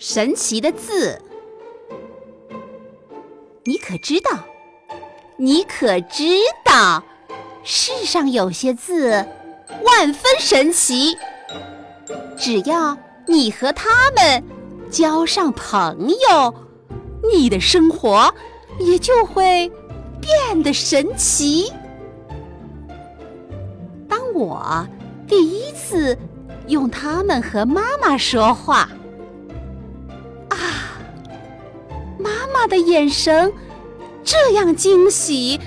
神奇的字，你可知道？你可知道？世上有些字万分神奇，只要你和他们交上朋友，你的生活也就会变得神奇。当我第一次用它们和妈妈说话。妈的眼神这样惊喜，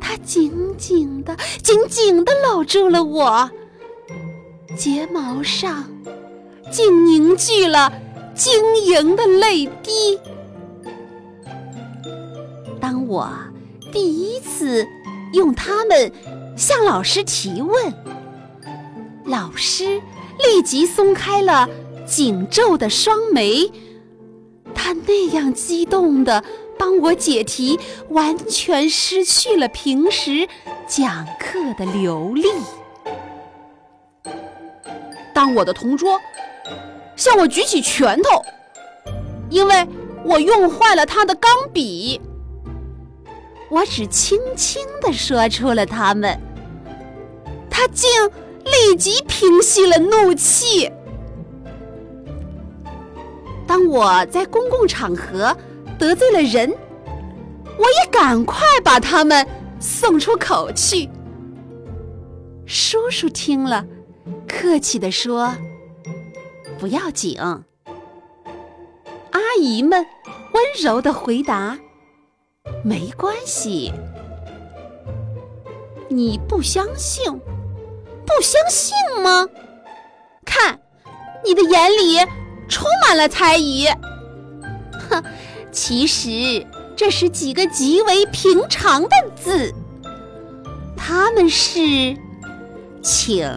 她紧紧的、紧紧的搂住了我，睫毛上竟凝聚了晶莹的泪滴。当我第一次用它们向老师提问，老师立即松开了紧皱的双眉。他那样激动的帮我解题，完全失去了平时讲课的流利。当我的同桌向我举起拳头，因为我用坏了他的钢笔，我只轻轻地说出了他们，他竟立即平息了怒气。当我在公共场合得罪了人，我也赶快把他们送出口去。叔叔听了，客气地说：“不要紧。”阿姨们温柔地回答：“没关系。”你不相信？不相信吗？看，你的眼里。充满了猜疑，哼，其实这是几个极为平常的字，他们是“请”“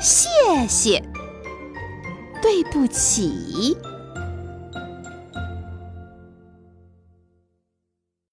谢谢”“对不起”